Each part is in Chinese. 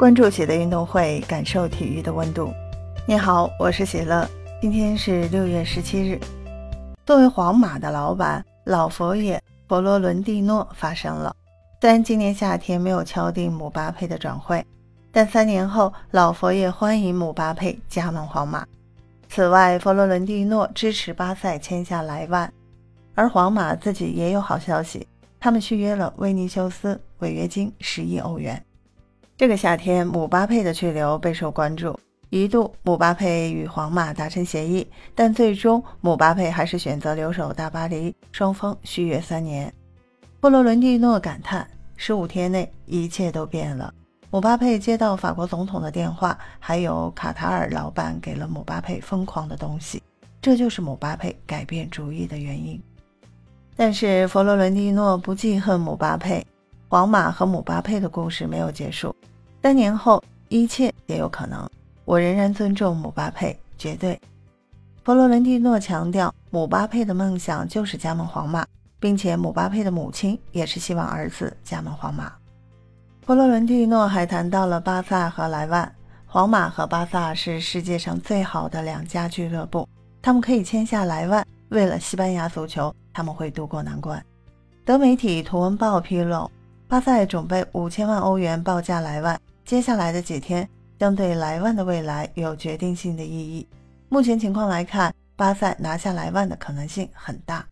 关注喜乐运动会，感受体育的温度。你好，我是喜乐。今天是六月十七日。作为皇马的老板，老佛爷佛罗伦蒂诺发声了。虽然今年夏天没有敲定姆巴佩的转会，但三年后，老佛爷欢迎姆巴佩加盟皇马。此外，佛罗伦蒂诺支持巴塞签下莱万，而皇马自己也有好消息，他们续约了维尼修斯，违约金十亿欧元。这个夏天，姆巴佩的去留备受关注，一度姆巴佩与皇马达成协议，但最终姆巴佩还是选择留守大巴黎，双方续约三年。佛罗伦蒂诺感叹：十五天内一切都变了。姆巴佩接到法国总统的电话，还有卡塔尔老板给了姆巴佩疯狂的东西，这就是姆巴佩改变主意的原因。但是佛罗伦蒂诺不记恨姆巴佩，皇马和姆巴佩的故事没有结束，三年后一切也有可能。我仍然尊重姆巴佩，绝对。佛罗伦蒂诺强调，姆巴佩的梦想就是加盟皇马，并且姆巴佩的母亲也是希望儿子加盟皇马。佛罗伦蒂诺还谈到了巴萨和莱万。皇马和巴萨是世界上最好的两家俱乐部，他们可以签下莱万。为了西班牙足球，他们会渡过难关。德媒体《图文报》披露，巴萨准备五千万欧元报价莱万，接下来的几天将对莱万的未来有决定性的意义。目前情况来看，巴萨拿下莱万的可能性很大。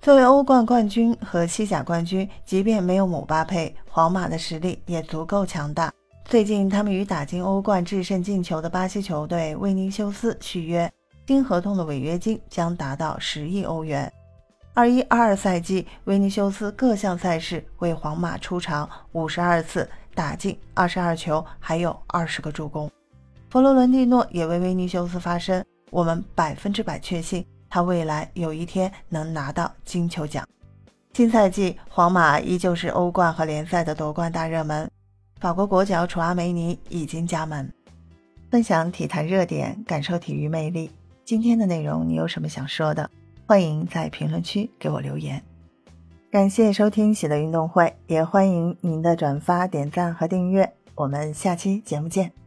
作为欧冠冠军和西甲冠军，即便没有姆巴佩，皇马的实力也足够强大。最近，他们与打进欧冠制胜进球的巴西球队威尼修斯续约，新合同的违约金将达到十亿欧元。二一二二赛季，威尼修斯各项赛事为皇马出场五十二次，打进二十二球，还有二十个助攻。佛罗伦蒂诺也为威尼修斯发声：“我们百分之百确信。”他未来有一天能拿到金球奖。新赛季，皇马依旧是欧冠和联赛的夺冠大热门。法国国脚楚阿梅尼已经加盟。分享体坛热点，感受体育魅力。今天的内容你有什么想说的？欢迎在评论区给我留言。感谢收听喜乐运动会，也欢迎您的转发、点赞和订阅。我们下期节目见。